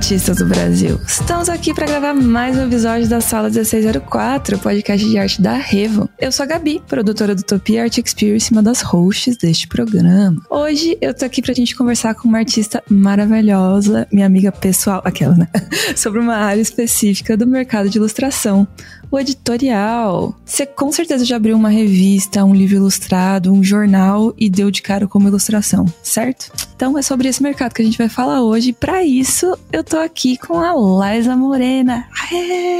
artistas do Brasil. Estamos aqui para gravar mais um episódio da Sala 1604, podcast de arte da Revo. Eu sou a Gabi, produtora do Utopia Art Experience, uma das hosts deste programa. Hoje eu tô aqui pra gente conversar com uma artista maravilhosa, minha amiga pessoal, aquela, né? Sobre uma área específica do mercado de ilustração o editorial. Você com certeza já abriu uma revista, um livro ilustrado, um jornal e deu de cara como ilustração, certo? Então é sobre esse mercado que a gente vai falar hoje. Para isso, eu tô aqui com a Liza Morena. Aê!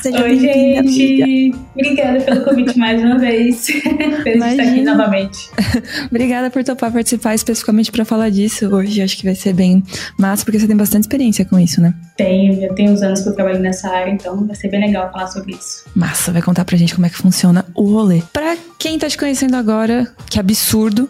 Seja Oi, gente! Amiga. Obrigada pelo convite mais uma vez. Feliz estar aqui novamente. Obrigada por topar participar especificamente para falar disso hoje. Acho que vai ser bem massa, porque você tem bastante experiência com isso, né? Tenho, já tem uns anos que eu trabalho nessa área, então vai ser bem legal falar sobre isso. Massa, vai contar pra gente como é que funciona o rolê. Pra quem tá te conhecendo agora, que absurdo,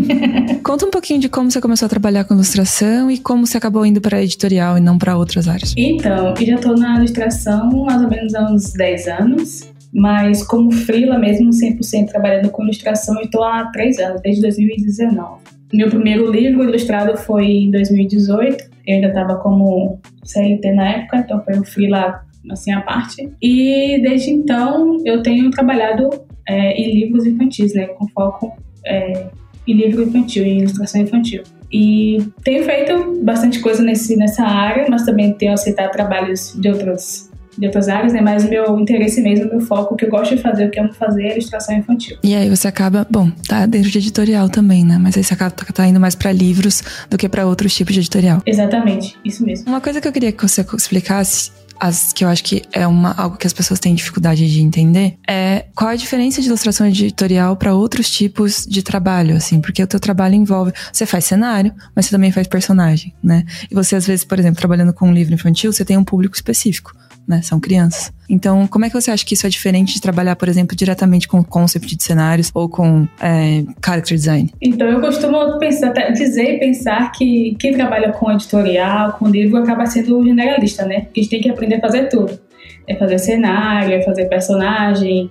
conta um pouquinho de como você começou a trabalhar com ilustração e como você acabou indo para editorial e não para outras áreas. Então, eu já tô na ilustração mais ou menos há uns 10 anos mas como freela mesmo, 100% trabalhando com ilustração, estou há três anos, desde 2019. Meu primeiro livro ilustrado foi em 2018, eu ainda estava como CLT na época, então foi um freela assim à parte. E desde então eu tenho trabalhado é, em livros infantis, né, com foco é, em livro infantil, em ilustração infantil. E tenho feito bastante coisa nesse, nessa área, mas também tenho aceitado trabalhos de outras de outras áreas, né? Mas meu interesse mesmo, meu foco, o que eu gosto de fazer, o que eu amo fazer é ilustração infantil. E aí você acaba, bom, tá dentro de editorial também, né? Mas aí você acaba tá indo mais para livros do que para outros tipos de editorial. Exatamente, isso mesmo. Uma coisa que eu queria que você explicasse as que eu acho que é uma, algo que as pessoas têm dificuldade de entender é qual a diferença de ilustração editorial para outros tipos de trabalho, assim, porque o teu trabalho envolve, você faz cenário, mas você também faz personagem, né? E você às vezes, por exemplo, trabalhando com um livro infantil, você tem um público específico né? São crianças. Então, como é que você acha que isso é diferente de trabalhar, por exemplo, diretamente com concept de cenários ou com é, character design? Então, eu costumo pensar, dizer e pensar que quem trabalha com editorial, com livro, acaba sendo generalista, né? Porque a gente tem que aprender a fazer tudo. É fazer cenário, é fazer personagem,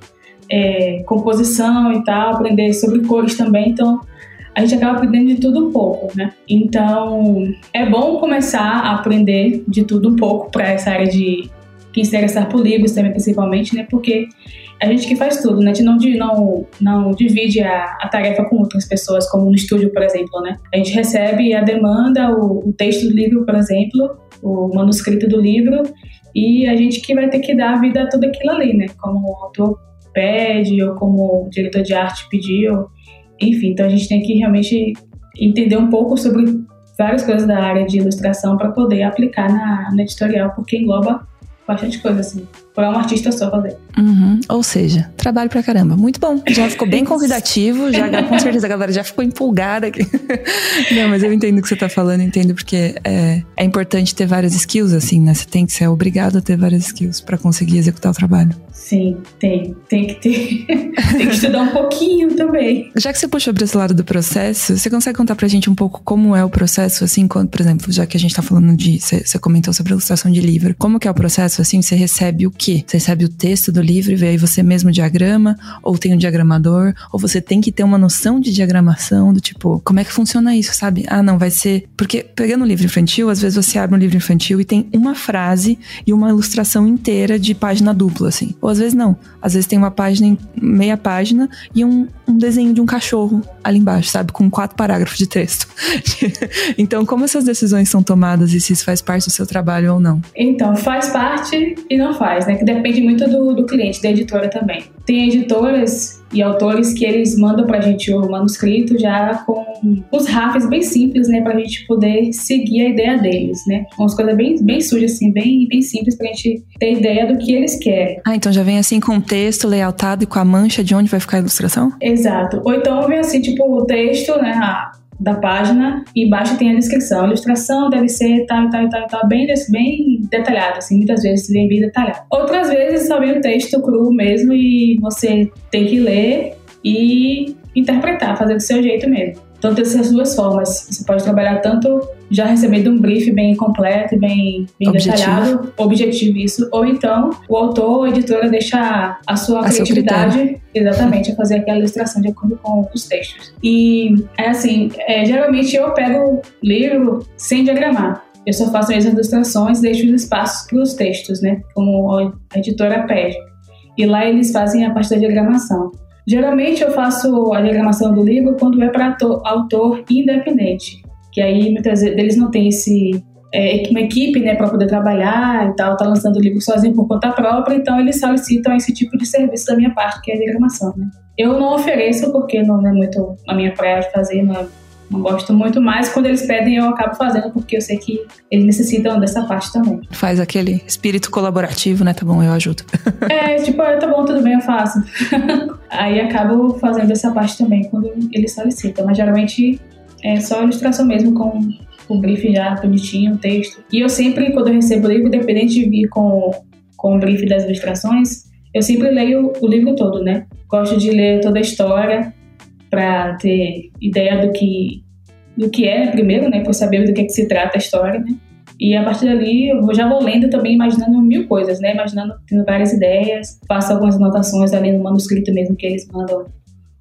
é, composição e tal, aprender sobre cores também. Então, a gente acaba aprendendo de tudo um pouco, né? Então, é bom começar a aprender de tudo um pouco para essa área de quem se interessar por livros também, principalmente, né? Porque a gente que faz tudo, né? A gente não, não, não divide a, a tarefa com outras pessoas, como no estúdio, por exemplo, né? A gente recebe a demanda, o, o texto do livro, por exemplo, o manuscrito do livro, e a gente que vai ter que dar a vida a tudo aquilo ali, né? Como o autor pede, ou como o diretor de arte pediu, enfim. Então a gente tem que realmente entender um pouco sobre várias coisas da área de ilustração para poder aplicar na, na editorial, porque engloba bastante coisa, assim. Pra um artista só fazer. Uhum. Ou seja, trabalho pra caramba. Muito bom. Já ficou bem convidativo, já com certeza a galera já ficou empolgada aqui. Não, mas eu entendo o que você tá falando, entendo porque é, é importante ter várias skills, assim, né? Você tem que ser obrigado a ter várias skills para conseguir executar o trabalho. Sim, tem. Tem que ter. tem que estudar um pouquinho também. Já que você puxou pra esse lado do processo, você consegue contar pra gente um pouco como é o processo, assim, quando, por exemplo, já que a gente tá falando de. Você, comentou sobre a ilustração de livro. Como que é o processo, assim? Você recebe o Você recebe o texto do livro e aí você mesmo diagrama, ou tem um diagramador, ou você tem que ter uma noção de diagramação, do tipo, como é que funciona isso, sabe? Ah, não, vai ser. Porque pegando um livro infantil, às vezes você abre um livro infantil e tem uma frase e uma ilustração inteira de página dupla, assim. Ou às vezes não. Às vezes tem uma página, meia página e um, um desenho de um cachorro ali embaixo, sabe? Com quatro parágrafos de texto. então, como essas decisões são tomadas e se isso faz parte do seu trabalho ou não? Então, faz parte e não faz, né? Que depende muito do, do cliente, da editora também. Tem editoras e autores que eles mandam pra gente o manuscrito já com os rafes bem simples, né, pra gente poder seguir a ideia deles, né? Umas coisas bem, bem sujas, assim, bem, bem simples pra gente ter ideia do que eles querem. Ah, então já vem assim com o texto layoutado e com a mancha de onde vai ficar a ilustração? Exato. Ou então vem assim, tipo, o texto, né, da página e embaixo tem a descrição. A ilustração deve ser tal, tal, tal, tal, bem, bem detalhada, assim, muitas vezes bem, bem detalhado. Outras vezes só vem o texto cru mesmo e você tem que ler e interpretar, fazer do seu jeito mesmo. Então tem essas duas formas. Você pode trabalhar tanto já recebendo um brief bem completo, bem, bem objetivo. detalhado, objetivo isso, ou então o autor ou a editora deixa a sua a criatividade exatamente a fazer aquela ilustração de acordo com os textos. E é assim, é, geralmente eu pego livro sem diagramar. Eu só faço as ilustrações, deixo os espaços para os textos, né? Como a editora pede. E lá eles fazem a parte da diagramação. Geralmente eu faço a diagramação do livro quando é para autor independente, que aí muitas vezes eles não têm esse é, uma equipe né, para poder trabalhar e tal, tá lançando o livro sozinho por conta própria, então eles solicitam esse tipo de serviço da minha parte, que é a diagramação. Né? Eu não ofereço porque não é muito a minha praia de fazer, não, não gosto muito, mas quando eles pedem eu acabo fazendo porque eu sei que eles necessitam dessa parte também. Faz aquele espírito colaborativo, né? Tá bom, eu ajudo. é, tipo, ah, tá bom, tudo bem, eu faço. Aí acabo fazendo essa parte também quando eles solicitam, mas geralmente é só ilustração mesmo com o brief já bonitinho, o texto. E eu sempre, quando eu recebo o livro, independente de vir com, com o brief das ilustrações, eu sempre leio o livro todo, né? Gosto de ler toda a história para ter ideia do que do que é primeiro, né? Para saber do que, é que se trata a história, né? E a partir dali eu já vou lendo também, imaginando mil coisas, né? Imaginando, tendo várias ideias, faço algumas anotações ali no manuscrito mesmo que eles mandam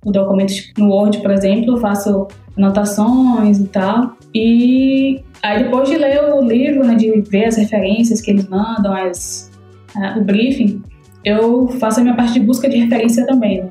o documento no Word, por exemplo, faço anotações e tal. E aí depois de ler o livro, né, de ver as referências que eles mandam, as, uh, o briefing, eu faço a minha parte de busca de referência também. Né?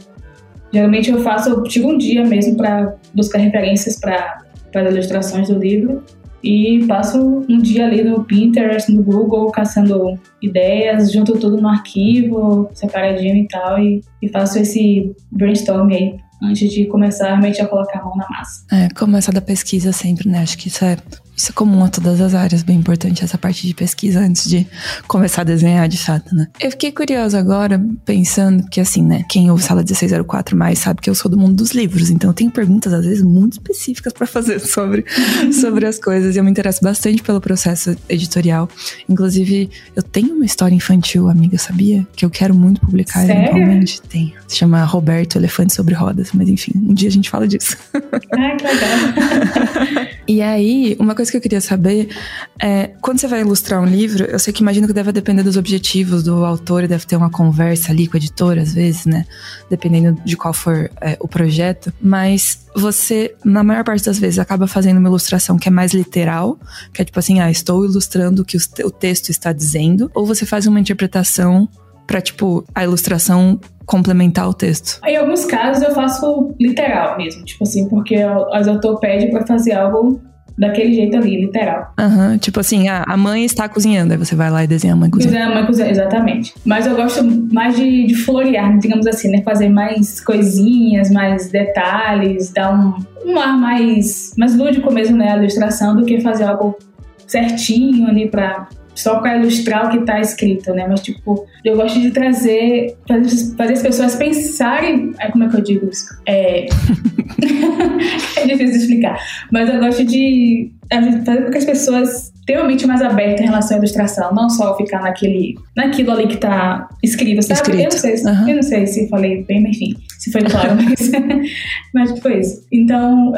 Geralmente eu faço, eu tiro um dia mesmo para buscar referências para as ilustrações do livro e passo um dia ali no Pinterest, no Google, caçando ideias, junto tudo no arquivo, separadinho e tal, e, e faço esse brainstorm aí antes de começar realmente a colocar a mão na massa. É, começar da pesquisa sempre, né? Acho que isso é isso é comum a todas as áreas, bem importante essa parte de pesquisa antes de começar a desenhar de fato, né? Eu fiquei curiosa agora, pensando que assim, né? Quem ouve Sala 1604 mais sabe que eu sou do mundo dos livros, então eu tenho perguntas às vezes muito específicas para fazer sobre, sobre as coisas. E eu me interesso bastante pelo processo editorial. Inclusive, eu tenho uma história infantil, amiga, sabia? Que eu quero muito publicar Sério? eventualmente. Tenho. Se chama Roberto Elefante sobre Rodas, mas enfim, um dia a gente fala disso. Ai, que legal. e aí, uma coisa que eu queria saber é, quando você vai ilustrar um livro, eu sei que imagino que deve depender dos objetivos do autor, deve ter uma conversa ali com o editor, às vezes, né? Dependendo de qual for é, o projeto. Mas você, na maior parte das vezes, acaba fazendo uma ilustração que é mais literal, que é tipo assim, ah, estou ilustrando o que o texto está dizendo, ou você faz uma interpretação para tipo a ilustração complementar o texto? Em alguns casos eu faço literal mesmo, tipo assim, porque o autor pede para fazer algo daquele jeito ali, literal. Aham, uhum, tipo assim, a, a mãe está cozinhando, aí você vai lá e desenha a mãe cozinhando. Desenha a mãe cozinhando, exatamente. Mas eu gosto mais de, de florear, digamos assim, né? Fazer mais coisinhas, mais detalhes, dar um, um ar mais, mais lúdico mesmo, né? A ilustração, do que fazer algo certinho ali pra só para ilustrar o que está escrito, né? Mas, tipo, eu gosto de trazer, fazer, fazer as pessoas pensarem. Como é que eu digo isso? É. é difícil de explicar. Mas eu gosto de fazer com que as pessoas tenham a mente mais aberta em relação à ilustração, não só ficar naquele, naquilo ali que está escrito, sabe? Escrito. Eu, não sei, uhum. eu não sei se falei bem, mas enfim, se foi claro, mas, mas foi isso. Então,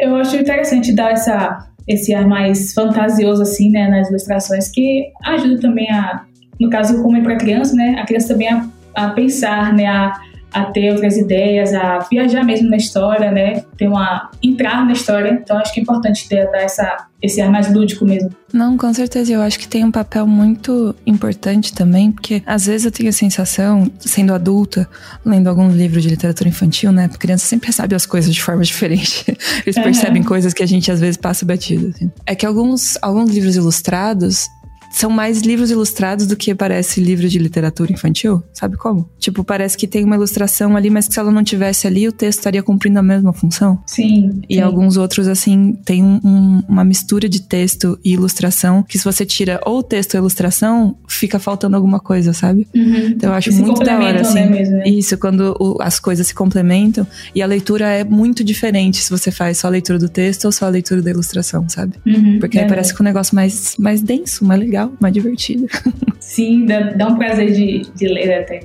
eu acho interessante dar essa esse ar mais fantasioso, assim, né, nas ilustrações, que ajuda também a, no caso, como é para criança, né, a criança também a, a pensar, né, a, a ter outras ideias, a viajar mesmo na história, né, ter uma, entrar na história, então acho que é importante ter, dar essa, esse ar mais lúdico mesmo. Não, com certeza. Eu acho que tem um papel muito importante também, porque às vezes eu tenho a sensação, sendo adulta, lendo alguns livros de literatura infantil, né? Porque criança sempre recebe as coisas de forma diferente. Eles uhum. percebem coisas que a gente às vezes passa batido. Assim. É que alguns, alguns livros ilustrados, são mais livros ilustrados do que parece livro de literatura infantil. Sabe como? Tipo, parece que tem uma ilustração ali, mas que se ela não tivesse ali, o texto estaria cumprindo a mesma função. Sim. E sim. alguns outros, assim, tem um, uma mistura de texto e ilustração, que se você tira ou o texto ou ilustração, fica faltando alguma coisa, sabe? Uhum. Então eu acho muito da hora, assim. Né, mesmo, né? Isso, quando o, as coisas se complementam. E a leitura é muito diferente se você faz só a leitura do texto ou só a leitura da ilustração, sabe? Uhum. Porque aí parece que o um negócio mais, mais denso, mais legal legal, mais divertida. Sim, dá, dá um prazer de, de ler até.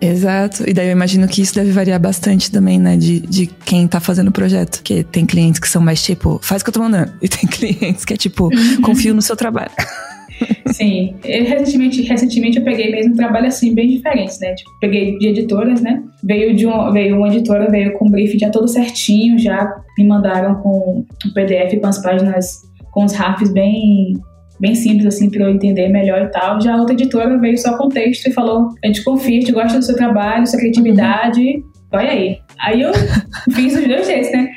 Exato. E daí eu imagino que isso deve variar bastante também, né? De, de quem tá fazendo o projeto. Porque tem clientes que são mais tipo, faz o que eu tô mandando. E tem clientes que é tipo, confio no seu trabalho. Sim. Eu, recentemente, recentemente eu peguei mesmo um trabalho assim, bem diferente, né? Tipo, peguei de editoras, né? Veio de um, veio uma editora, veio com o brief já todo certinho, já me mandaram com um PDF com as páginas, com os rafs bem bem simples, assim, para eu entender melhor e tal. Já a outra editora veio só com texto e falou: a gente confia, a gente gosta do seu trabalho, sua criatividade, uhum. vai aí. Aí eu fiz os dois jeitos, né?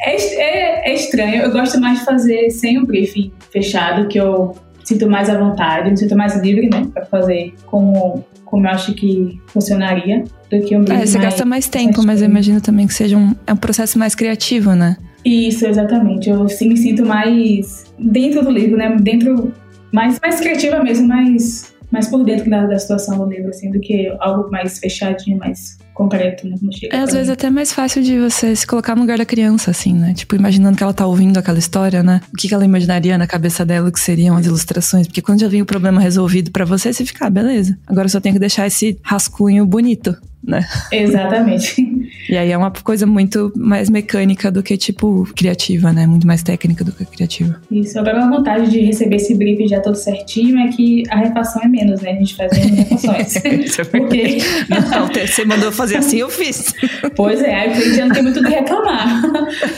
É, é, é, estranho, eu gosto mais de fazer sem o briefing fechado, que eu sinto mais à vontade, me sinto mais livre, né, para fazer como, como eu acho que funcionaria do que um briefing. É, você mais, gasta mais tempo, mas eu imagino também que seja um, é um processo mais criativo, né? Isso, exatamente. Eu sim me sinto mais dentro do livro, né? Dentro, mais, mais criativa mesmo, mais, mais por dentro da, da situação do livro, assim, do que algo mais fechadinho, mais concreto, né? é, às vezes até mais fácil de você se colocar no lugar da criança, assim, né? Tipo, imaginando que ela tá ouvindo aquela história, né? O que, que ela imaginaria na cabeça dela que seriam as ilustrações? Porque quando já vem o problema resolvido para você, você fica, ah, beleza. Agora eu só tenho que deixar esse rascunho bonito, né? Exatamente. E aí é uma coisa muito mais mecânica do que, tipo, criativa, né? Muito mais técnica do que criativa. Isso. Agora, a vantagem de receber esse brief já todo certinho é que a refação é menos, né? A gente faz menos refações. Isso é Porque... Não, você mandou fazer assim, eu fiz. Pois é, aí o cliente não tem muito o que reclamar.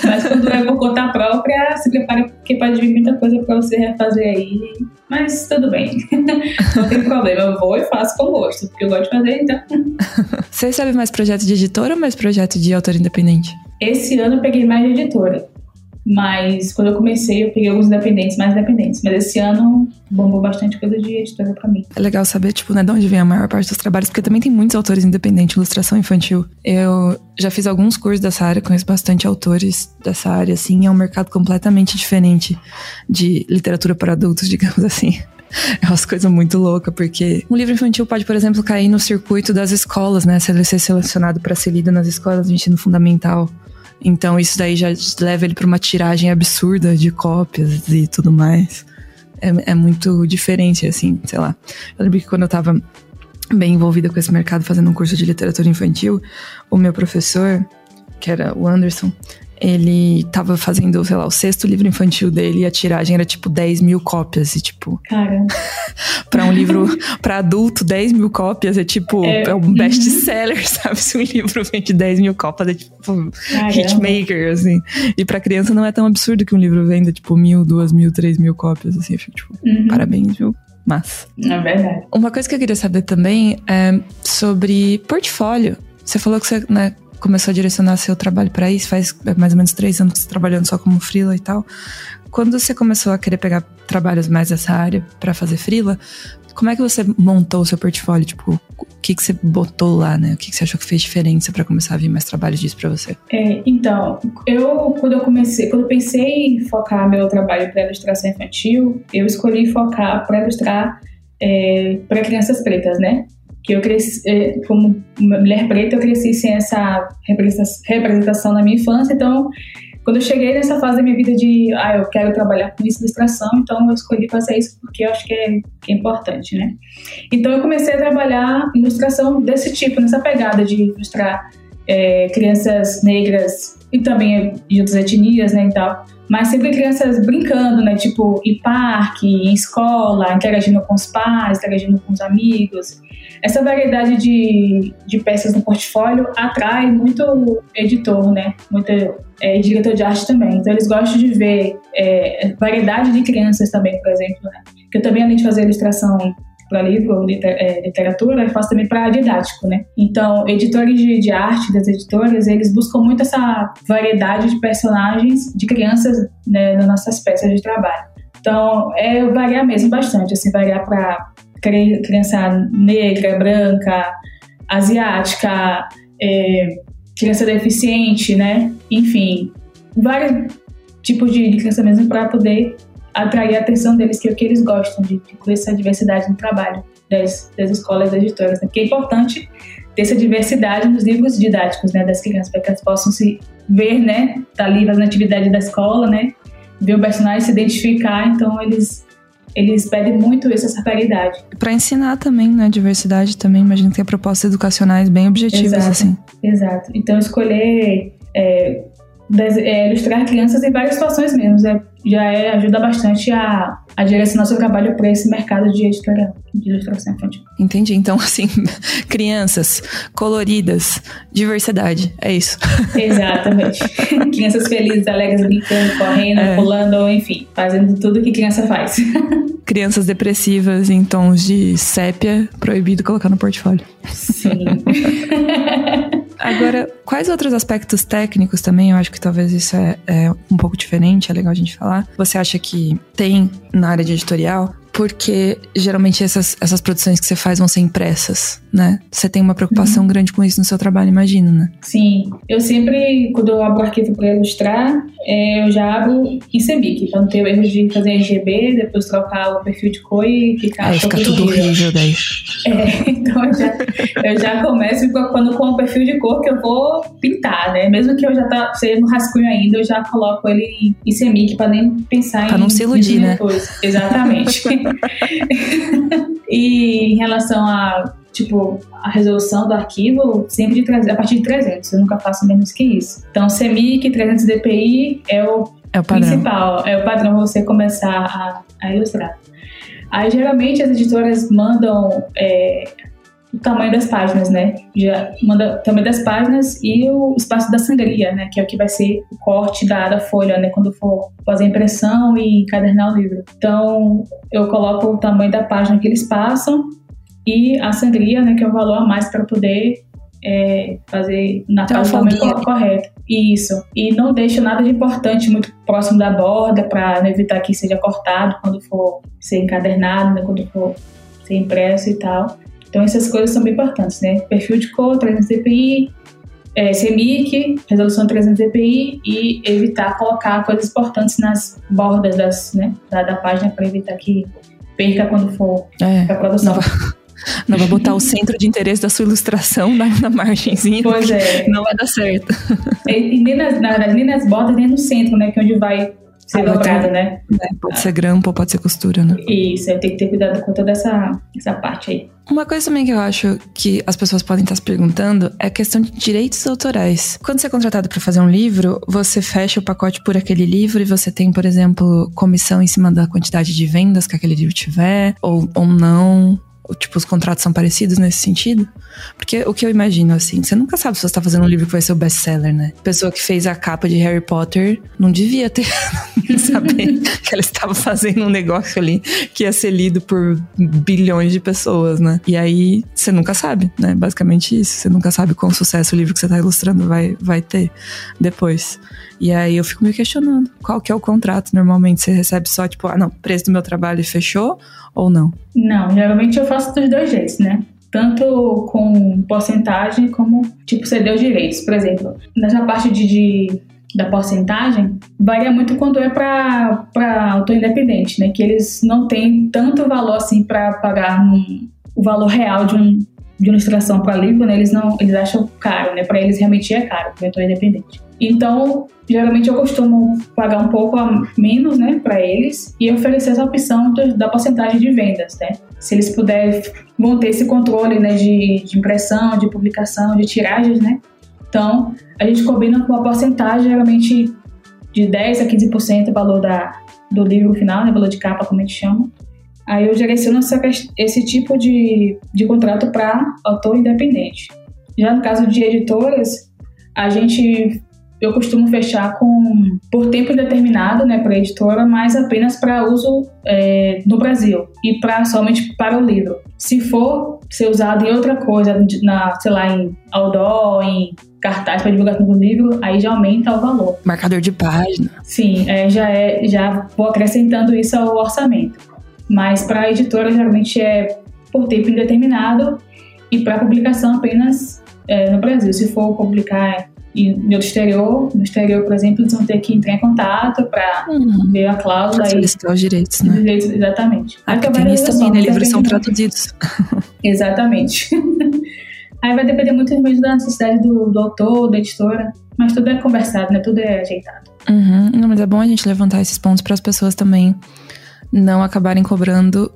Mas quando é por conta própria, se prepara porque pode vir muita coisa pra você refazer aí. Mas tudo bem. Não tem problema. Eu vou e faço com gosto, porque eu gosto de fazer, então. Você recebe mais projetos de editora ou mais projetos de autor independente? Esse ano eu peguei mais de editora. Mas quando eu comecei, eu peguei alguns independentes, mais independentes. Mas esse ano bombou bastante coisa de editora pra mim. É legal saber, tipo, né, de onde vem a maior parte dos trabalhos, porque também tem muitos autores independentes, ilustração infantil. Eu já fiz alguns cursos dessa área, conheço bastante autores dessa área, assim, é um mercado completamente diferente de literatura para adultos, digamos assim. É umas coisas muito loucas, porque um livro infantil pode, por exemplo, cair no circuito das escolas, né? Se ele ser selecionado para ser lido nas escolas de ensino fundamental. Então isso daí já leva ele para uma tiragem absurda de cópias e tudo mais. É, é, muito diferente, assim, sei lá. Eu lembro que quando eu tava bem envolvida com esse mercado, fazendo um curso de literatura infantil, o meu professor, que era o Anderson, ele tava fazendo, sei lá, o sexto livro infantil dele e a tiragem era tipo 10 mil cópias. E tipo. Cara. pra um livro pra adulto, 10 mil cópias é tipo. É, é um uhum. best-seller, sabe? Se um livro vende 10 mil cópias, é tipo. Hitmaker, assim. E pra criança não é tão absurdo que um livro venda tipo mil, duas mil, três mil cópias, assim. Eu fico tipo, uhum. parabéns, viu? Mas. É verdade. Uma coisa que eu queria saber também é sobre portfólio. Você falou que você, né, começou a direcionar seu trabalho para isso, faz mais ou menos três anos que você trabalhando só como freela e tal. Quando você começou a querer pegar trabalhos mais dessa área para fazer freela, como é que você montou o seu portfólio? Tipo, o que, que você botou lá, né? O que, que você achou que fez diferença para começar a vir mais trabalhos disso para você? É, então, eu quando eu comecei, quando eu pensei em focar meu trabalho para ilustração infantil, eu escolhi focar para ilustrar é, para crianças pretas, né? Que eu cresci, é, como mulher preta, eu cresci sem essa representação na minha infância, então quando eu cheguei nessa fase da minha vida de, ah, eu quero trabalhar com isso, ilustração, então eu escolhi fazer isso porque eu acho que é, que é importante, né? Então eu comecei a trabalhar ilustração desse tipo, nessa pegada de ilustrar é, crianças negras e também de outras etnias, né, e tal mas sempre crianças brincando, né? Tipo, em parque, em escola, interagindo com os pais, interagindo com os amigos. Essa variedade de, de peças no portfólio atrai muito editor, né? Muito é, diretor de arte também. Então, eles gostam de ver é, variedade de crianças também, por exemplo, né? Que eu também, além de fazer ilustração para livro, é, literatura, eu faço também para didático, né? Então, editores de, de, arte das editoras, eles buscam muito essa variedade de personagens de crianças né, nas nossas peças de trabalho. Então, é variar mesmo bastante, assim, variar para criança negra, branca, asiática, é, criança deficiente, né? Enfim, vários tipos de, de criança mesmo para poder atrair a atenção deles, que é o que eles gostam, de incluir essa diversidade no trabalho das, das escolas das editoras. Né? Porque é importante ter essa diversidade nos livros didáticos né, das crianças, para que elas possam se ver, né, tá ali na atividade da escola, né, ver o personagem, se identificar, então eles eles pedem muito isso, essa paridade. Para ensinar também, né, diversidade também, imagino que tem propostas educacionais bem objetivas, exato, assim. Exato. Então escolher é, é, ilustrar crianças em várias situações mesmo. É, já é, ajuda bastante a, a direcionar seu trabalho para esse mercado de editorial, de ilustração infantil. Entendi. Então, assim, crianças coloridas, diversidade, é isso. Exatamente. crianças felizes, alegres, brincando, correndo, é. pulando, enfim, fazendo tudo que criança faz. crianças depressivas em tons de sépia, proibido colocar no portfólio. Sim. Agora, quais outros aspectos técnicos também, eu acho que talvez isso é, é um pouco diferente, é legal a gente falar. Você acha que tem na área de editorial? Porque geralmente essas, essas produções que você faz vão ser impressas, né? Você tem uma preocupação uhum. grande com isso no seu trabalho, imagino, né? Sim. Eu sempre, quando eu abro o arquivo para ilustrar, é, eu já abro em CMYK, para não ter o erro de fazer RGB, depois trocar o perfil de cor e ficar... Aí fica tudo horrível daí. É, então eu já, eu já começo quando com o perfil de cor que eu vou pintar, né? Mesmo que eu já tá seja no rascunho ainda, eu já coloco ele em CMYK para nem pensar pra em... Para não se iludir, né? Depois. Exatamente. e em relação a tipo, a resolução do arquivo sempre de, a partir de 300, eu nunca faço menos que isso. Então, CMYK 300 dpi é o, é o principal, é o padrão para você começar a, a, ilustrar. Aí, geralmente, as editoras mandam é, o tamanho das páginas, né? Já manda o tamanho das páginas e o espaço da sangria, né? Que é o que vai ser o corte da, da folha, né? Quando for fazer impressão e encadernar o livro. Então, eu coloco o tamanho da página que eles passam e a sangria, né? Que é o valor a mais para poder é, fazer na então, página correto. Isso. E não deixo nada de importante muito próximo da borda para evitar que seja cortado quando for ser encadernado, né? Quando for ser impresso e tal. Então essas coisas são bem importantes, né? Perfil de cor, 300 dpi, é, CMYK, resolução 300 dpi e evitar colocar coisas importantes nas bordas das, né, da, da página para evitar que perca quando for é, para produção. Não vai, não vai botar o centro de interesse da sua ilustração na, na margenzinha. Pois é. Não vai dar certo. E, e nem, nas, na nem nas bordas, nem no centro, né? Que é onde vai ser dobrado, né? É, pode ser grampo ou pode ser costura, né? Isso, eu tenho que ter cuidado com toda essa, essa parte aí. Uma coisa também que eu acho que as pessoas podem estar se perguntando é a questão de direitos autorais. Quando você é contratado para fazer um livro, você fecha o pacote por aquele livro e você tem, por exemplo, comissão em cima da quantidade de vendas que aquele livro tiver, ou, ou não tipo, os contratos são parecidos nesse sentido? Porque o que eu imagino, assim, você nunca sabe se você tá fazendo um livro que vai ser o best-seller, né? Pessoa que fez a capa de Harry Potter não devia ter saber que ela estava fazendo um negócio ali que ia ser lido por bilhões de pessoas, né? E aí você nunca sabe, né? Basicamente isso. Você nunca sabe qual sucesso o livro que você tá ilustrando vai, vai ter depois. E aí eu fico me questionando, qual que é o contrato? Normalmente você recebe só, tipo, ah, não, preço do meu trabalho fechou ou não? Não, geralmente eu faço dos dois jeitos, né? Tanto com porcentagem como, tipo, ceder os direitos. Por exemplo, nessa parte de, de da porcentagem varia muito quando é para autor independente, né? Que eles não têm tanto valor assim para pagar num, o valor real de, um, de ilustração para livro, né? Eles não, eles acham caro, né? Para eles realmente é caro, para autor independente. Então, geralmente eu costumo pagar um pouco a menos, né, para eles e oferecer essa opção do, da porcentagem de vendas, né? Se eles puderem, vão ter esse controle, né, de, de impressão, de publicação, de tiragens, né? Então, a gente combina com uma porcentagem, geralmente de 10 a 15% o valor da, do livro final, né, valor de capa, como a gente chama. Aí eu direciono essa, esse tipo de, de contrato para autor independente. Já no caso de editoras, a gente eu costumo fechar com por tempo indeterminado, né, para a editora, mas apenas para uso é, no Brasil e para somente para o livro. Se for ser usado em outra coisa, na, sei lá, em outdoor, em cartaz para divulgação do livro, aí já aumenta o valor. Marcador de página. Sim, é, já é, já vou acrescentando isso ao orçamento. Mas para a editora geralmente é por tempo indeterminado e para publicação apenas é, no Brasil. Se for publicar e no exterior, no exterior, por exemplo, eles vão ter que entrar em contato para uhum. ver a cláusula. Para solicitar os direitos, né? Direitos, exatamente. Ah, porque tem isso também, né? Livros são traduzidos. Exatamente. Aí vai depender muito mesmo da necessidade do, do autor, da editora, mas tudo é conversado, né? Tudo é ajeitado. Uhum. Não, mas é bom a gente levantar esses pontos para as pessoas também não acabarem cobrando,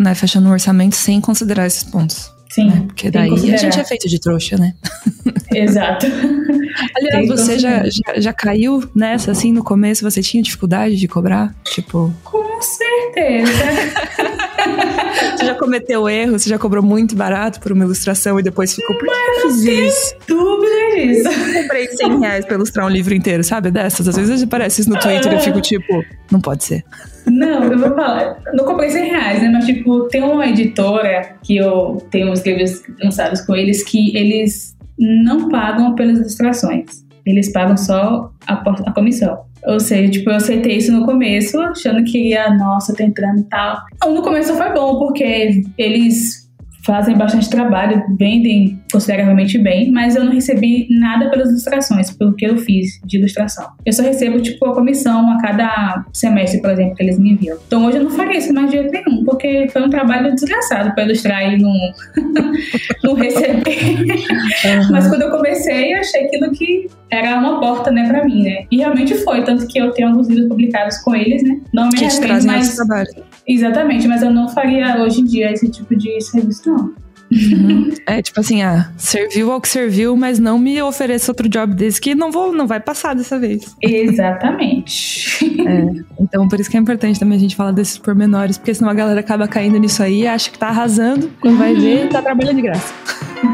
né? Fechando o orçamento sem considerar esses pontos. Sim. Né? Porque daí a gente é feito de trouxa, né? Exato. Aliás, você já, já, já, caiu nessa, assim, no começo? Você tinha dificuldade de cobrar? Tipo... Com certeza. você já cometeu erro? Você já cobrou muito barato por uma ilustração e depois ficou, por que eu fiz isso? dúvida disso. Eu comprei 100 reais pra ilustrar um livro inteiro, sabe? Dessas. Às vezes aparece isso no Twitter e eu fico tipo, não pode ser. Não, eu vou falar. Não comprei 100 reais, né? Mas, tipo, tem uma editora que eu tenho uns livros lançados com eles que eles não pagam pelas ilustrações. Eles pagam só a, a comissão. Ou seja, tipo, eu aceitei isso no começo, achando que ia, nossa, tô entrando e tal. No começo foi bom, porque eles fazem bastante trabalho, vendem consideravelmente bem, mas eu não recebi nada pelas ilustrações, pelo que eu fiz de ilustração. Eu só recebo, tipo, a comissão a cada semestre, por exemplo, que eles me enviam. Então hoje eu não faria isso mais de jeito nenhum, porque foi um trabalho desgraçado para ilustrar e não, não receber. Uhum. Mas quando eu comecei, eu achei aquilo que era uma porta, né, para mim, né? E realmente foi, tanto que eu tenho alguns livros publicados com eles, né? Não me que arrependo, mais trabalho. Exatamente, mas eu não faria hoje em dia esse tipo de serviço, não. Uhum. É tipo assim, ah, serviu ao que serviu, mas não me ofereça outro job desse que não vou, não vai passar dessa vez. Exatamente. É, então por isso que é importante também a gente falar desses pormenores, porque senão a galera acaba caindo nisso aí, acha que tá arrasando, quando uhum. vai ver, tá trabalhando de graça.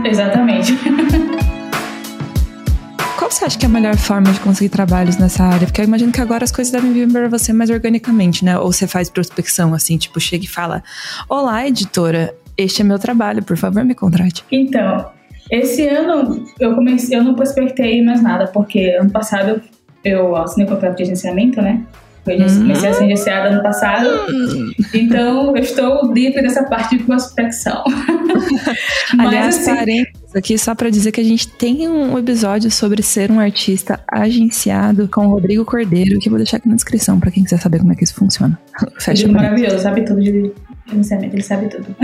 Exatamente. Qual você acha que é a melhor forma de conseguir trabalhos nessa área? Porque eu imagino que agora as coisas devem vir para você mais organicamente, né? Ou você faz prospecção, assim, tipo, chega e fala: Olá, editora, este é meu trabalho, por favor, me contrate. Então, esse ano eu comecei, eu não prospectei mais nada, porque ano passado eu assinei o contrato de agenciamento, né? Eu comecei a ser agenciada ano passado. Então, eu estou livre dessa parte de prospecção. Aliás, assim, parênteses aqui só para dizer que a gente tem um episódio sobre ser um artista agenciado com o Rodrigo Cordeiro, que eu vou deixar aqui na descrição para quem quiser saber como é que isso funciona. Fecha maravilhoso, sabe tudo de agenciamento, ele sabe tudo.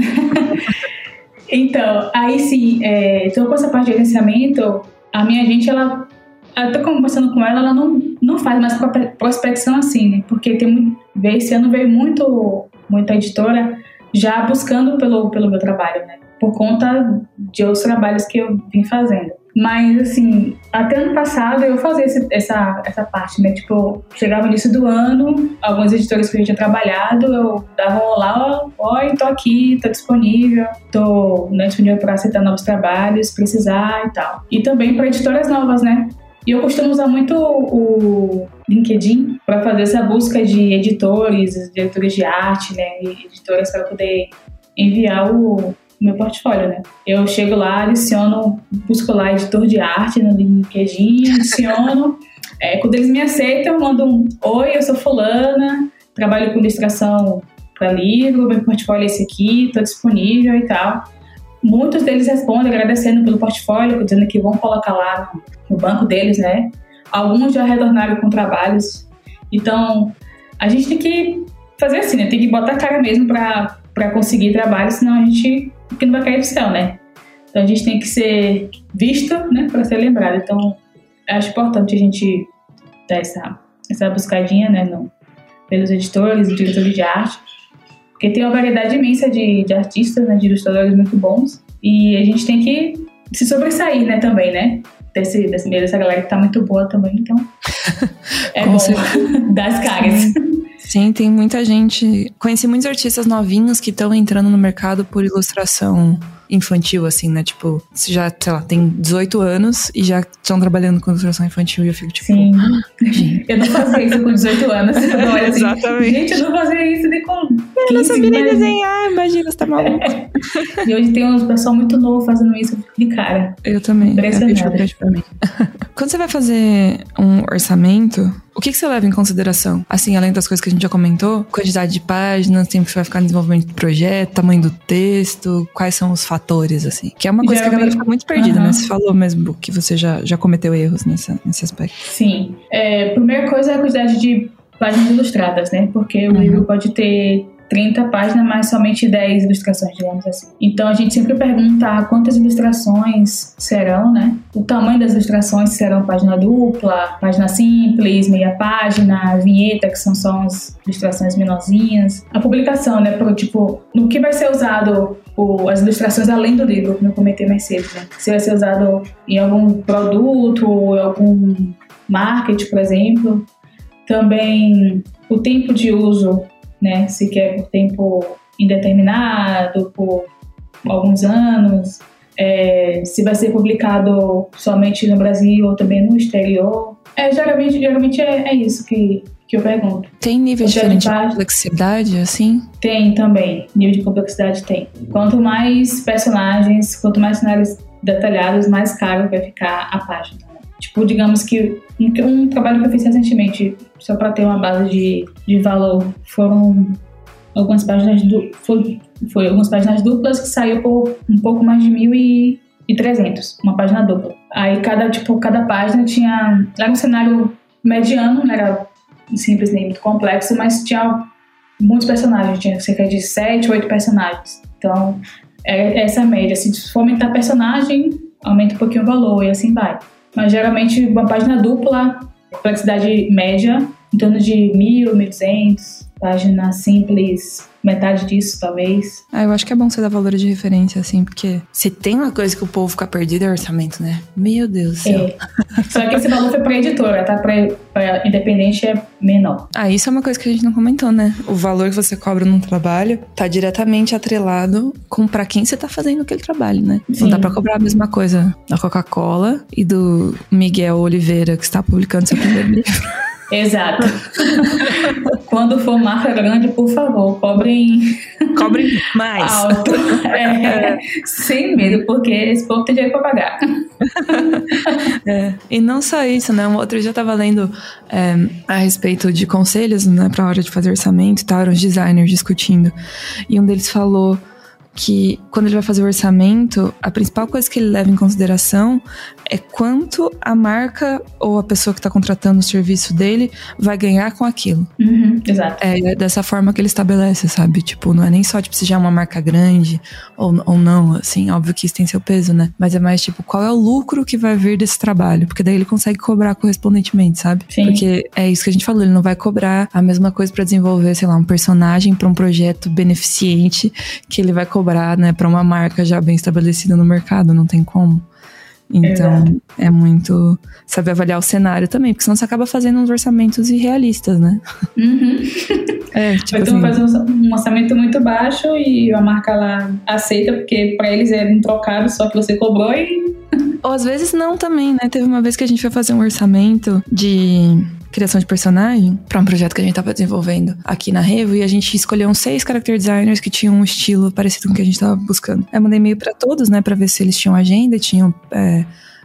então, aí sim, é, então com essa parte de agenciamento, a minha gente, ela eu tô conversando com ela, ela não, não faz mais prospecção assim, né? Porque tem esse ano veio muito, muita editora já buscando pelo, pelo meu trabalho, né? Por conta de outros trabalhos que eu vim fazendo. Mas, assim, até ano passado eu fazia esse, essa, essa parte, né? Tipo, chegava no início do ano, alguns editores que eu tinha trabalhado, eu dava um olá, oi, tô aqui, tô disponível, tô né, disponível para aceitar novos trabalhos, precisar e tal. E também para editoras novas, né? E eu costumo usar muito o LinkedIn para fazer essa busca de editores, diretores de arte, né, editoras para poder enviar o meu portfólio, né? Eu chego lá, adiciono, busco lá editor de arte no LinkedIn, adiciono. é, quando eles me aceitam, eu mando um Oi, eu sou fulana, trabalho com ilustração para livro, meu portfólio é esse aqui, estou disponível e tal. Muitos deles respondem agradecendo pelo portfólio, dizendo que vão colocar lá no, no banco deles, né? Alguns já retornaram com trabalhos. Então, a gente tem que fazer assim, né? Tem que botar a cara mesmo para conseguir trabalho, senão a gente que não vai cair do céu, né? Então a gente tem que ser visto, né, para ser lembrado. Então, acho importante a gente dar essa, essa buscadinha, né, no, pelos editores diretores de arte, porque tem uma variedade imensa de, de artistas, né, de ilustradores muito bons, e a gente tem que se sobressair, né, também, né? Desse, desse meio dessa galera que tá muito boa também, então é bom das caras. Sim, tem muita gente. Conheci muitos artistas novinhos que estão entrando no mercado por ilustração infantil, assim, né? Tipo, se já, sei lá, tem 18 anos e já estão trabalhando com ilustração infantil e eu fico tipo. Sim. Ah, eu não fazia isso com 18 anos. Assim, Exatamente. Gente, eu não fazia isso nem com. 15, eu não sabia nem desenhar, imagina, você tá maluco. É. E hoje tem um pessoal muito novo fazendo isso, eu fico de cara. Eu também. Impressionante. É pra mim. Quando você vai fazer um orçamento, o que, que, você leva em consideração? Assim, além das coisas que a gente já comentou, quantidade de páginas, tempo que você vai ficar no desenvolvimento do projeto, tamanho do texto, quais são os fatores, assim. Que é uma coisa Geralmente, que a galera fica muito perdida, uhum. né? Você falou mesmo que você já, já cometeu erros nessa, nesse aspecto. Sim. É, primeira coisa é a quantidade de páginas ilustradas, né? Porque o uhum. livro pode ter 30 páginas, mas somente 10 ilustrações, digamos assim. Então a gente sempre pergunta quantas ilustrações serão, né? O tamanho das ilustrações serão página dupla, página simples, meia página, vinheta, que são só as ilustrações menorzinhas. A publicação, né? Pro, tipo, no que vai ser usado o, as ilustrações além do livro, como eu comentei mais cedo, né? Se vai ser usado em algum produto ou algum marketing, por exemplo. Também o tempo de uso, né? Se quer por tempo indeterminado, por alguns anos, é, se vai ser publicado somente no Brasil ou também no exterior. É, geralmente, geralmente é, é isso que, que eu pergunto. Tem nível diferente de complexidade, assim? Tem também. Nível de complexidade tem. Quanto mais personagens, quanto mais cenários detalhados, mais caro vai ficar a página. Tipo, digamos que um, trabalho que eu fiz recentemente, só para ter uma base de, de valor, foram algumas páginas do, foi, foi algumas páginas duplas que saiu por um pouco mais de mil e, e trezentos, uma página dupla. Aí cada tipo cada página tinha era um cenário mediano, não era simples nem muito complexo, mas tinha muitos personagens, tinha cerca de sete, oito personagens. Então é essa média. Se for aumentar personagem, aumenta um pouquinho o valor e assim vai. Mas geralmente uma página dupla, complexidade média, em torno de mil, mil duzentos. Página simples, metade disso, talvez. Ah, eu acho que é bom você dar valor de referência, assim, porque se tem uma coisa que o povo fica perdido é orçamento, né? Meu Deus do céu. É. Só que esse valor foi pra editora, tá? Pra, pra independente é menor. Ah, isso é uma coisa que a gente não comentou, né? O valor que você cobra num trabalho tá diretamente atrelado com pra quem você tá fazendo aquele trabalho, né? Sim. Não dá pra cobrar a mesma coisa da Coca-Cola e do Miguel Oliveira, que está publicando seu primeiro livro. Exato. Quando for marca grande, por favor, cobrem. Cobrem mais. Alto. É, sem medo, porque esse povo tem dinheiro para pagar. É, e não só isso, né? Um outro dia eu tava lendo é, a respeito de conselhos, né, pra hora de fazer orçamento e tal, eram os designers discutindo. E um deles falou que quando ele vai fazer o orçamento, a principal coisa que ele leva em consideração é quanto a marca ou a pessoa que está contratando o serviço dele vai ganhar com aquilo. Uhum, exato. É, dessa forma que ele estabelece, sabe? Tipo, não é nem só tipo, se já é uma marca grande ou, ou não, assim, óbvio que isso tem seu peso, né? Mas é mais tipo, qual é o lucro que vai vir desse trabalho? Porque daí ele consegue cobrar correspondentemente, sabe? Sim. Porque é isso que a gente falou, ele não vai cobrar a mesma coisa para desenvolver, sei lá, um personagem para um projeto beneficente que ele vai cobrar, né, para uma marca já bem estabelecida no mercado, não tem como. Então, é, é muito saber avaliar o cenário também, porque senão você acaba fazendo uns orçamentos irrealistas, né? Uhum. É, tipo então assim, faz um orçamento muito baixo e a marca lá aceita, porque para eles é introcável, só que você cobrou e. Ou às vezes não também, né? Teve uma vez que a gente foi fazer um orçamento de criação de personagem para um projeto que a gente estava desenvolvendo aqui na Revo e a gente escolheu uns seis character designers que tinham um estilo parecido com o que a gente estava buscando. Eu mandei e-mail para todos, né, para ver se eles tinham agenda, tinham é,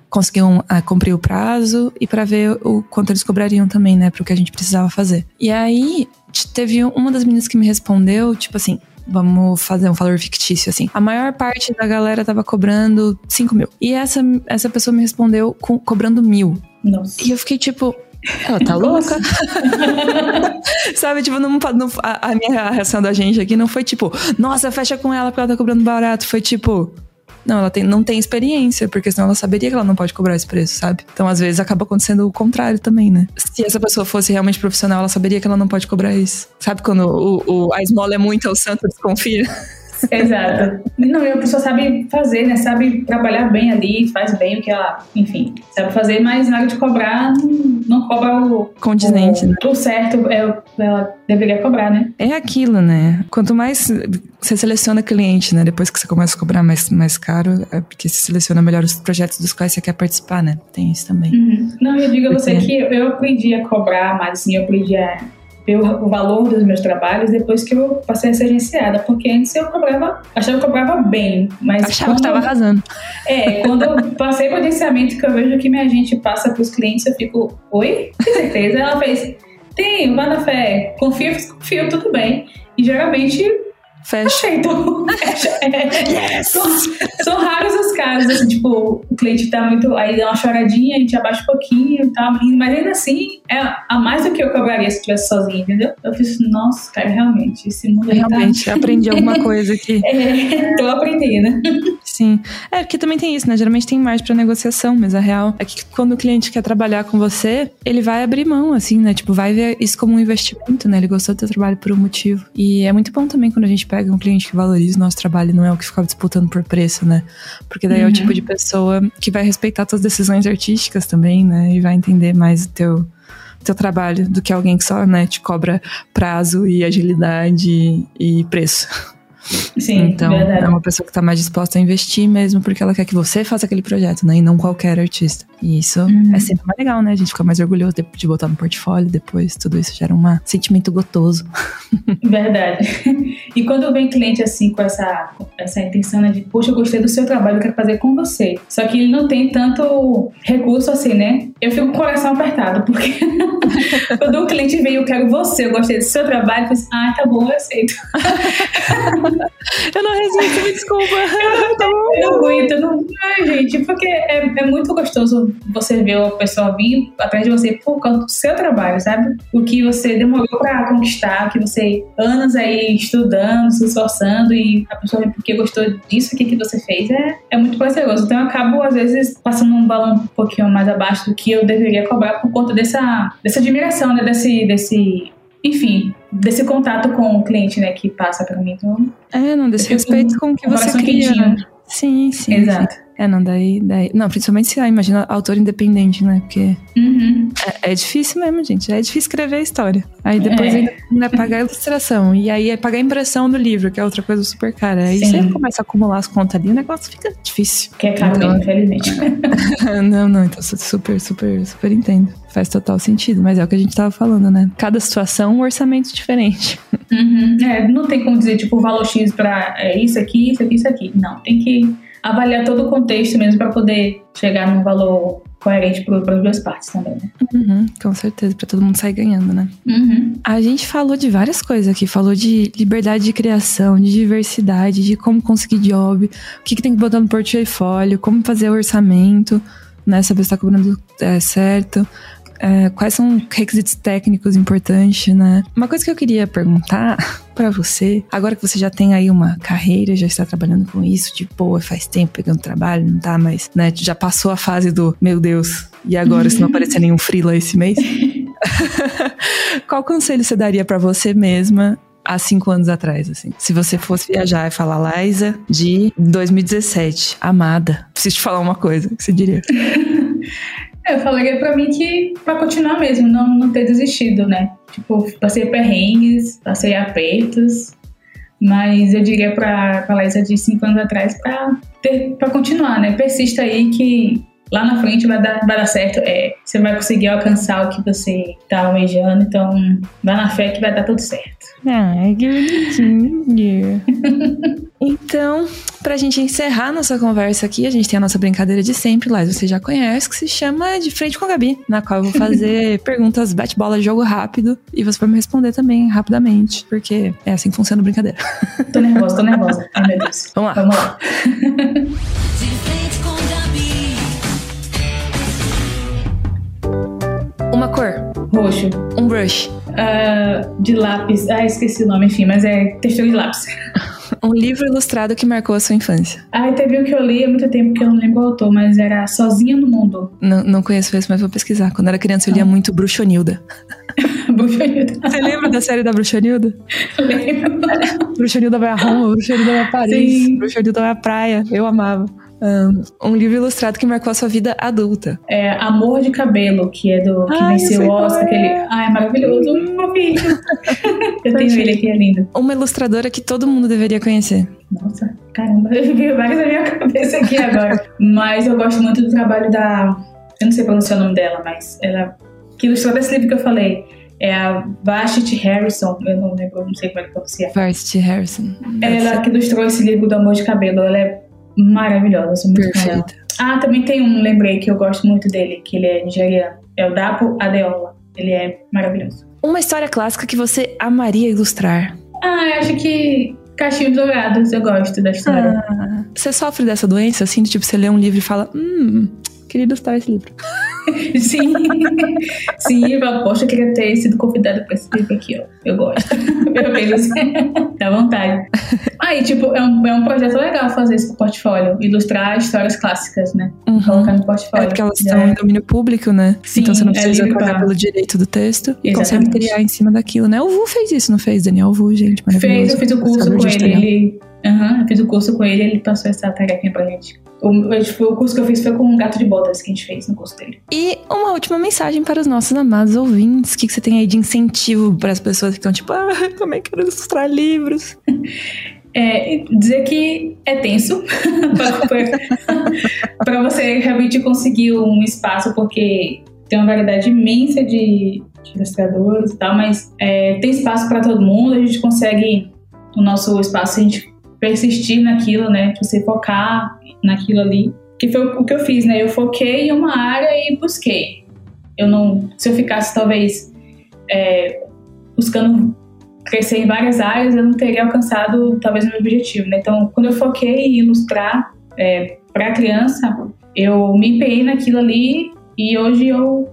conseguiam é, cumprir o prazo e para ver o quanto eles cobrariam também, né, para o que a gente precisava fazer. E aí teve uma das meninas que me respondeu, tipo assim, vamos fazer um valor fictício, assim. A maior parte da galera tava cobrando 5 mil. E essa, essa pessoa me respondeu com, cobrando mil. Nossa. E eu fiquei tipo, ela tá louca? Sabe, tipo, não, não, a, a, minha reação da gente aqui não foi tipo, nossa, fecha com ela porque ela tá cobrando barato. Foi tipo, não, ela tem, não tem experiência, porque senão ela saberia que ela não pode cobrar esse preço, sabe? Então, às vezes, acaba acontecendo o contrário também, né? Se essa pessoa fosse realmente profissional, ela saberia que ela não pode cobrar isso. Sabe quando o, o a esmola é muito, o santo desconfia? Exato. Não, e a pessoa sabe fazer, né? Sabe trabalhar bem ali, faz bem o que ela, enfim, sabe fazer, mas na hora de cobrar, não, cobra o. Condizente, o, né? O certo, é, ela deveria cobrar, né? É aquilo, né? Quanto mais você seleciona cliente, né? Depois que você começa a cobrar mais, mais caro, é porque você seleciona melhor os projetos dos quais você quer participar, né? Tem isso também. Uhum. Não, eu digo a você que eu aprendi a cobrar, mas assim, eu aprendi a ver o valor dos meus trabalhos depois que eu passei a ser agenciada, porque antes eu cobrava, achava que eu cobrava bem, mas achava que estava arrasando. É, quando eu passei o agenciamento que eu vejo que minha gente passa para os clientes, eu fico, oi, tem certeza? Ela fez, tem, vá na fé, confio, confio, tudo bem. E geralmente Fecha. Então, fecha. É. Yes. São, são, raros os casos assim, tipo, o cliente tá muito. Aí dá uma choradinha, a gente abaixa um pouquinho e tal, mas ainda assim é a mais do que eu cobraria se estivesse sozinha, entendeu? Eu fiz, nossa, cara, realmente, esse mundo tá Realmente, tá... aprendi alguma coisa aqui. é, tô aprendendo. Sim. É, porque também tem isso, né? Geralmente tem margem pra negociação, mas a real é que quando o cliente quer trabalhar com você, ele vai abrir mão, assim, né? Tipo, vai ver isso como um investimento, né? Ele gostou do seu trabalho por um motivo. E é muito bom também quando a gente pega um cliente que valoriza o nosso trabalho, não é o que fica disputando por preço, né? Porque daí uhum. é o uhum. tipo de pessoa que vai respeitar suas decisões artísticas também, né? E vai entender mais o teu, teu trabalho do que alguém que só, né, te cobra prazo e agilidade e preço. Sim, então verdade. é uma pessoa que está mais disposta a investir mesmo porque ela quer que você faça aquele projeto, né? E não qualquer artista. E isso uhum. é sempre mais legal, né? A gente fica mais orgulhoso de, de botar no portfólio depois. Tudo isso gera um sentimento gotoso. Verdade. E quando vem cliente assim com essa, essa intenção né, de, poxa, eu gostei do seu trabalho, eu quero fazer com você. Só que ele não tem tanto recurso assim, né? Eu fico com o coração apertado, porque quando um cliente vem, eu quero você, eu gostei do seu trabalho, eu falo assim, ah, tá bom, eu aceito. eu não resisto, me desculpa. tá bom. Eu não aguento, não. Ai, gente, porque é, é muito gostoso você ver a pessoa vir atrás de você por conta do seu trabalho, sabe? O que você demorou pra conquistar, que você anos aí estudando, se esforçando e a pessoa porque gostou disso aqui que você fez, é, é muito prazeroso. Então eu acabo, às vezes, passando um balão um pouquinho mais abaixo do que eu deveria cobrar por conta dessa, dessa admiração, né? Desse, desse enfim, desse contato com o cliente, né, que passa para mim. Então, é, não, desse respeito com o que você cria. Né? Sim, sim. Exato. Sim. É, não, daí, daí. Não, principalmente se, ah, imagina, autor independente, né? Porque uhum. é, é, difícil mesmo, gente. É difícil escrever a história. Aí depois é. ainda, ainda pagar a ilustração. E aí é pagar a impressão do livro, que é outra coisa super cara. Aí Sim. você começa a acumular as contas ali, o negócio fica difícil. Que é caro então, infelizmente. não, não, então super, super, super entendo. Faz total sentido, mas é o que a gente tava falando, né? Cada situação, um orçamento diferente. Uhum. É, não tem como dizer, tipo, o valor X pra é, isso aqui, isso aqui, isso aqui. Não, tem que avaliar todo o contexto mesmo para poder chegar num valor coerente para as duas partes também, né? Uhum, com certeza, para todo mundo sair ganhando, né? Uhum. A gente falou de várias coisas aqui, falou de liberdade de criação, de diversidade, de como conseguir job, o que, que tem que botar no portfólio, como fazer orçamento, né? Saber se está cobrando é, certo é, quais são requisitos técnicos importantes, né? Uma coisa que eu queria perguntar para você, agora que você já tem aí uma carreira, já está trabalhando com isso, de boa, faz tempo pegando trabalho, não tá mais, né? Já passou a fase do, meu Deus, e agora se não aparecer nenhum freela esse mês? Qual conselho você daria para você mesma há cinco anos atrás, assim. Se você fosse viajar e falar, Liza, de 2017, amada, preciso te falar uma coisa, o que você diria? Eu falaria pra mim que pra continuar mesmo, não, não ter desistido, né? Tipo, passei perrengues, passei apertos, mas eu diria pra, pra Laísa de cinco anos atrás pra, ter, pra continuar, né? Persista aí que lá na frente vai dar, vai dar certo. É, você vai conseguir alcançar o que você tá almejando, então vai na fé que vai dar tudo certo. Ai, que bonitinho. então, pra gente encerrar nossa conversa aqui, a gente tem a nossa brincadeira de sempre, lá você já conhece, que se chama De Frente com a Gabi, na qual eu vou fazer perguntas bate-bola, jogo rápido, e você vai me responder também rapidamente, porque é assim que funciona a brincadeira. Tô nervosa, tô nervosa. Ai, meu Deus. Vamos lá. Vamos lá. Uma cor. Roxo. Um brush. Uh, de lápis. Ah, esqueci o nome, enfim, mas é textura de lápis. um livro ilustrado que marcou a sua infância. Ah, teve um que eu li há muito tempo que eu não lembro o autor, mas era Sozinha no Mundo. Não, não conheço esse, mas vou pesquisar. Quando era criança eu lia ah. muito Bruxonilda. Bruxonilda. Você lembra da série da Bruxonilda? Lembro. Bruxonilda vai a Roma, Bruxonilda vai a Paris, Sim. Bruxonilda vai à praia. Eu amava um, um, livro ilustrado que marcou a sua vida adulta. É Amor de Cabelo, que é do que Ai, venceu o Oscar. É. Aquele... Ai, é maravilhoso. Filho. eu tenho ele aqui, é lindo. Uma ilustradora que todo mundo deveria conhecer. Nossa, caramba, eu vi vários na minha cabeça aqui agora. mas eu gosto muito do trabalho da. Eu não sei pronunciar o nome dela, mas ela. Que ilustrou esse livro que eu falei é a Vashti Harrison, eu não lembro, não sei como é que pronuncia. Vashti Harrison. Ela que ilustrou esse livro do Amor de Cabelo, ela é maravilhosa, sou muito Perfeita. Ah, também tem um, lembrei, que eu gosto muito dele, que ele é nigeriano. É o Dapo Adeola. Ele é maravilhoso. Uma história clássica que você amaria ilustrar? Ah, eu acho que Cachinhos Dourados, eu gosto da história. Ah, você sofre dessa doença, assim, de tipo, você lê um livro e fala, hum, queria ilustrar esse livro. Sim, sim, eu poxa, eu queria ter sido convidada para esse livro aqui, ó. Eu gosto. Menos, dá vontade. Aí, tipo, é um, é um projeto legal fazer isso pro portfólio, ilustrar histórias clássicas, né? Uhum. Colocar no portfólio. É porque elas estão em domínio público, né? Sim, então você não é precisa livre pagar pelo direito do texto e consegue Exatamente. criar em cima daquilo, né? O Vu fez isso, não fez? Daniel Vu, gente, maravilhoso. Fez, eu fiz o curso ilustrador com ele. ele Aham, eu fiz o curso com ele ele passou essa tarefinha pra gente. O, eu, o curso que eu fiz foi com um gato de botas que a gente fez no curso dele. E uma última mensagem para os nossos amados ouvintes. O que, que você tem aí de incentivo para as pessoas que estão tipo, ah, também quero ilustrar livros? É, dizer que é tenso para você realmente conseguir um espaço, porque tem uma variedade imensa de, de ilustradores e tal, mas é, tem espaço para todo mundo, a gente consegue o nosso espaço, a gente persistir naquilo, né? Você focar naquilo ali. Que foi o que eu fiz, né? Eu foquei em uma área e busquei. Eu não. Se eu ficasse, talvez, é, buscando crescer em várias áreas, eu não teria alcançado talvez o meu objetivo, né? Então, quando eu foquei em ilustrar é, para a criança, eu me empenhei naquilo ali e hoje eu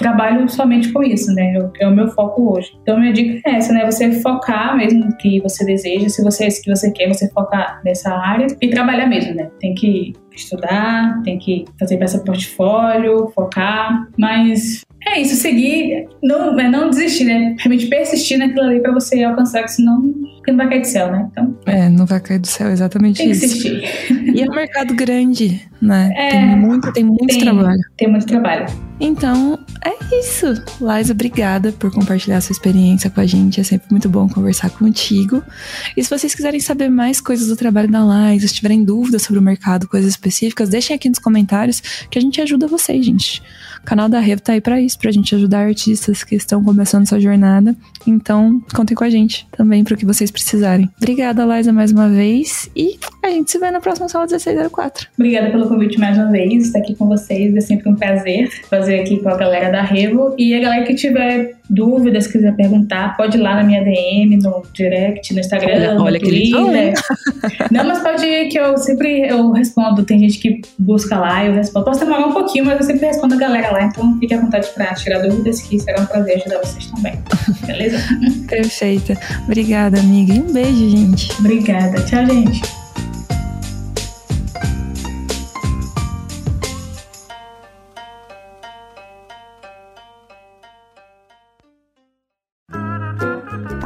trabalho somente com isso, né? É o meu foco hoje. Então, minha dica é essa, né? Você focar mesmo no que você deseja, se você é isso que você quer, você focar nessa área e trabalhar mesmo, né? Tem que estudar, tem que fazer peça portfólio, focar, mas é isso, seguir, não, é não desistir, né? Realmente persistir naquilo ali pra você alcançar, que senão você não vai cair do céu, né? Então, É, não vai cair do céu, exatamente tem que isso. insistir. E é um mercado grande, né? É, tem muito, tem muito tem. trabalho. Tem muito trabalho. Então, é isso. Liza, obrigada por compartilhar sua experiência com a gente. É sempre muito bom conversar contigo. E se vocês quiserem saber mais coisas do trabalho da Liza, se tiverem dúvidas sobre o mercado, coisas específicas, deixem aqui nos comentários que a gente ajuda vocês, gente. O canal da Revo tá aí pra isso, pra gente ajudar artistas que estão começando sua jornada. Então, contem com a gente também pro que vocês precisarem. Obrigada, Liza, mais uma vez. E a gente se vê na próxima sala 1604. Obrigada pelo convite mais uma vez, estar aqui com vocês. É sempre um prazer fazer aqui com a galera da Revo. E a galera que tiver dúvidas, quiser perguntar, pode ir lá na minha DM, no direct, no Instagram, Olha- no olha que Twitter. Não, mas pode ir que eu sempre eu respondo. Tem gente que busca lá, eu respondo. Posso demorar um pouquinho, mas eu sempre respondo a galera lá. Então fique à vontade para tirar dúvidas, que será um prazer ajudar vocês também. Beleza? Perfeita. Obrigada, amiga. E um beijo, gente. Obrigada. Tchau, gente.